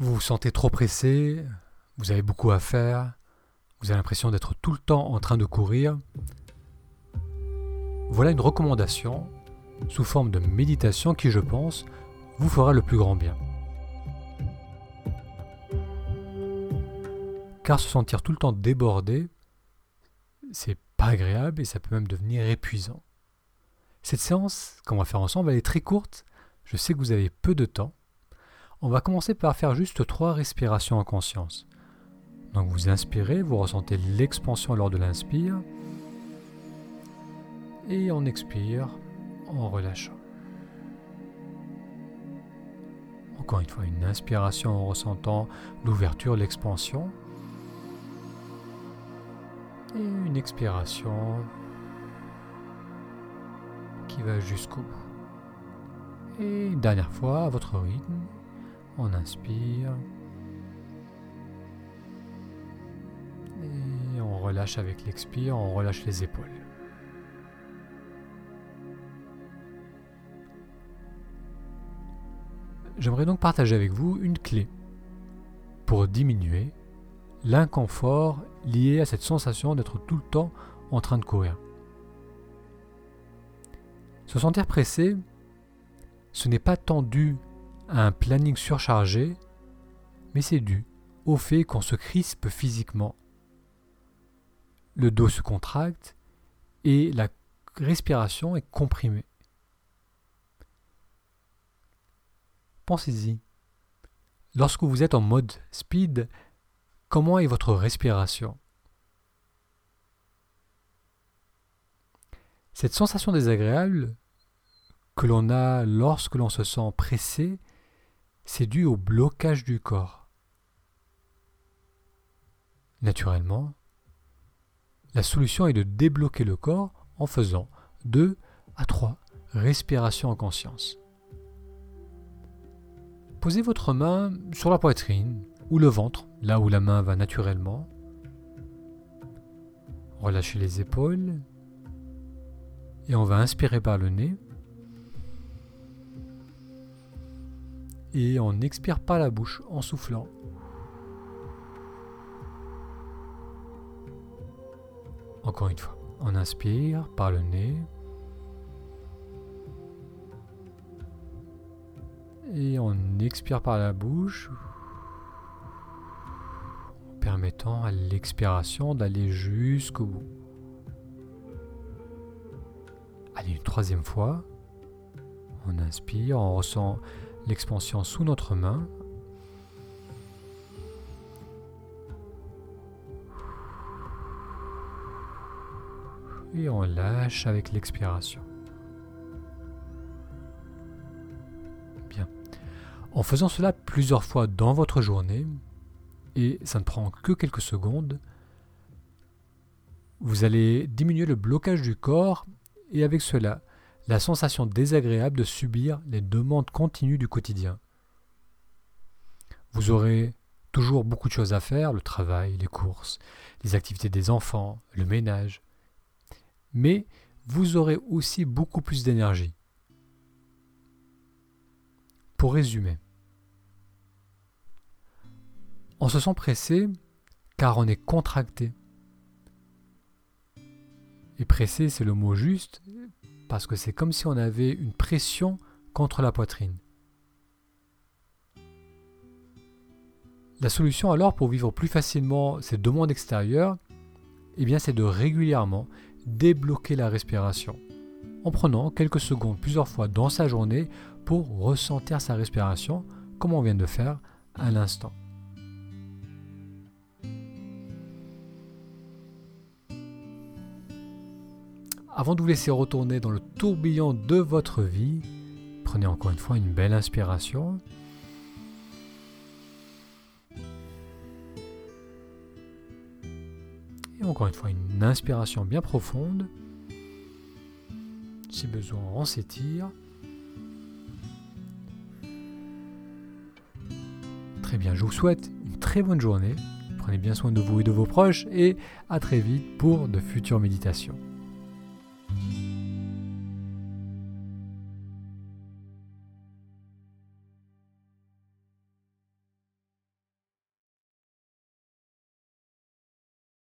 Vous vous sentez trop pressé, vous avez beaucoup à faire, vous avez l'impression d'être tout le temps en train de courir. Voilà une recommandation sous forme de méditation qui, je pense, vous fera le plus grand bien. Car se sentir tout le temps débordé, c'est pas agréable et ça peut même devenir épuisant. Cette séance qu'on va faire ensemble, elle est très courte. Je sais que vous avez peu de temps. On va commencer par faire juste trois respirations en conscience. Donc vous inspirez, vous ressentez l'expansion lors de l'inspire. Et on expire en relâchant. Encore une fois, une inspiration en ressentant l'ouverture, l'expansion. Et une expiration qui va jusqu'au bout. Et une dernière fois, votre rythme, on inspire. Et on relâche avec l'expire, on relâche les épaules. J'aimerais donc partager avec vous une clé pour diminuer l'inconfort lié à cette sensation d'être tout le temps en train de courir. Se sentir pressé, ce n'est pas tant dû un planning surchargé, mais c'est dû au fait qu'on se crispe physiquement. Le dos se contracte et la respiration est comprimée. Pensez-y. Lorsque vous êtes en mode speed, comment est votre respiration? Cette sensation désagréable que l'on a lorsque l'on se sent pressé, c'est dû au blocage du corps. Naturellement, la solution est de débloquer le corps en faisant 2 à 3 respirations en conscience. Posez votre main sur la poitrine ou le ventre, là où la main va naturellement. Relâchez les épaules et on va inspirer par le nez. Et on expire par la bouche en soufflant. Encore une fois, on inspire par le nez. Et on expire par la bouche, permettant à l'expiration d'aller jusqu'au bout. Allez, une troisième fois. On inspire, on ressent l'expansion sous notre main. Et on lâche avec l'expiration. Bien. En faisant cela plusieurs fois dans votre journée, et ça ne prend que quelques secondes, vous allez diminuer le blocage du corps et avec cela, la sensation désagréable de subir les demandes continues du quotidien. Vous aurez toujours beaucoup de choses à faire, le travail, les courses, les activités des enfants, le ménage. Mais vous aurez aussi beaucoup plus d'énergie. Pour résumer, on se sent pressé car on est contracté, et pressé, c'est le mot juste, parce que c'est comme si on avait une pression contre la poitrine. La solution alors pour vivre plus facilement ces demandes extérieures, eh bien c'est de régulièrement débloquer la respiration, en prenant quelques secondes plusieurs fois dans sa journée pour ressentir sa respiration, comme on vient de faire à l'instant. Avant de vous laisser retourner dans le tourbillon de votre vie, prenez encore une fois une belle inspiration. Et encore une fois, une inspiration bien profonde. Si besoin, on s'étire. Très bien, je vous souhaite une très bonne journée. Prenez bien soin de vous et de vos proches et à très vite pour de futures méditations.